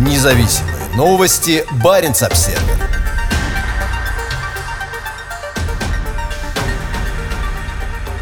Независимые новости. Барин обсерва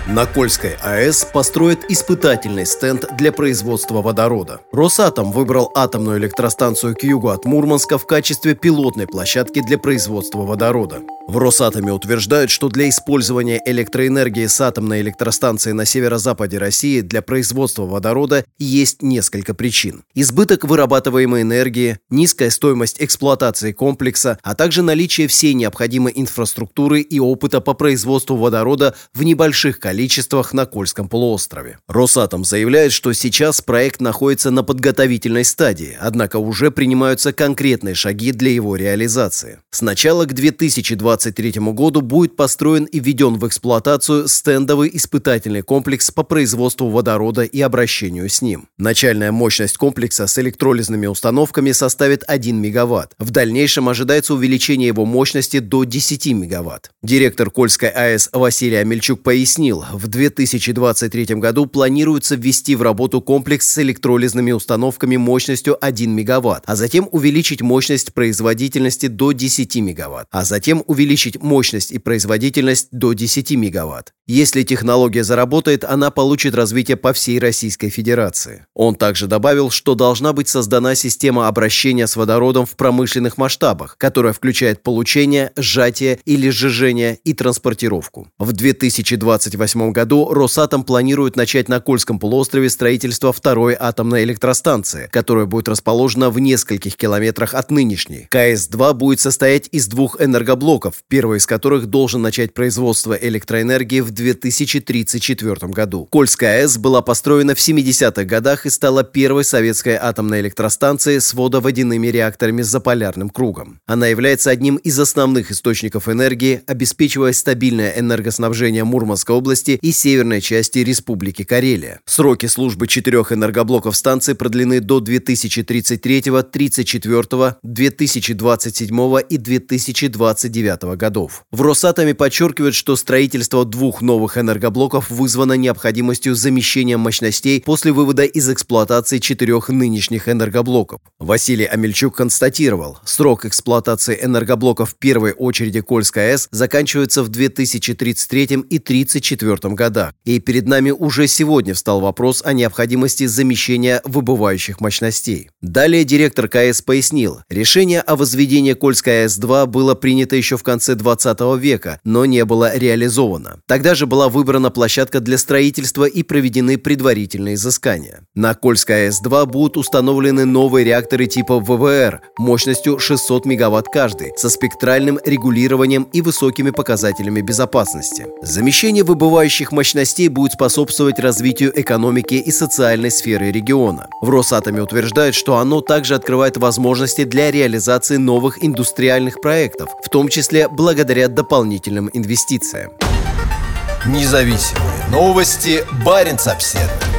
На Кольской АЭС построят испытательный стенд для производства водорода. Росатом выбрал атомную электростанцию к югу от Мурманска в качестве пилотной площадки для производства водорода. В Росатоме утверждают, что для использования электроэнергии с атомной электростанции на северо-западе России для производства водорода есть несколько причин. Избыток вырабатываемой энергии, низкая стоимость эксплуатации комплекса, а также наличие всей необходимой инфраструктуры и опыта по производству водорода в небольших количествах на Кольском полуострове. Росатом заявляет, что сейчас проект находится на подготовительной стадии, однако уже принимаются конкретные шаги для его реализации. Сначала к 2020 2023 году будет построен и введен в эксплуатацию стендовый испытательный комплекс по производству водорода и обращению с ним. Начальная мощность комплекса с электролизными установками составит 1 мегаватт. В дальнейшем ожидается увеличение его мощности до 10 мегаватт. Директор Кольской АЭС Василий Амельчук пояснил, в 2023 году планируется ввести в работу комплекс с электролизными установками мощностью 1 мегаватт, а затем увеличить мощность производительности до 10 мегаватт, а затем увеличить увеличить мощность и производительность до 10 мегаватт. Если технология заработает, она получит развитие по всей Российской Федерации. Он также добавил, что должна быть создана система обращения с водородом в промышленных масштабах, которая включает получение, сжатие или сжижение и транспортировку. В 2028 году Росатом планирует начать на Кольском полуострове строительство второй атомной электростанции, которая будет расположена в нескольких километрах от нынешней. КС-2 будет состоять из двух энергоблоков, первый из которых должен начать производство электроэнергии в 2034 году. Кольская АЭС была построена в 70-х годах и стала первой советской атомной электростанцией с водоводяными реакторами с заполярным кругом. Она является одним из основных источников энергии, обеспечивая стабильное энергоснабжение Мурманской области и северной части Республики Карелия. Сроки службы четырех энергоблоков станции продлены до 2033, 34, 2027 и 2029 годов. В Росатоме подчеркивают, что строительство двух новых энергоблоков вызвано необходимостью замещения мощностей после вывода из эксплуатации четырех нынешних энергоблоков. Василий Амельчук констатировал, срок эксплуатации энергоблоков в первой очереди Кольской АЭС заканчивается в 2033 и 2034 годах. И перед нами уже сегодня встал вопрос о необходимости замещения выбывающих мощностей. Далее директор КАЭС пояснил, решение о возведении Кольской АЭС-2 было принято еще в конце 20 века, но не было реализовано. Тогда же была выбрана площадка для строительства и проведены предварительные изыскания. На Кольской АЭС-2 будут установлены новые реакторы типа ВВР мощностью 600 мегаватт каждый, со спектральным регулированием и высокими показателями безопасности. Замещение выбывающих мощностей будет способствовать развитию экономики и социальной сферы региона. В Росатоме утверждают, что оно также открывает возможности для реализации новых индустриальных проектов, в том числе благодаря дополнительным инвестициям. Независимые новости. Барин обседный.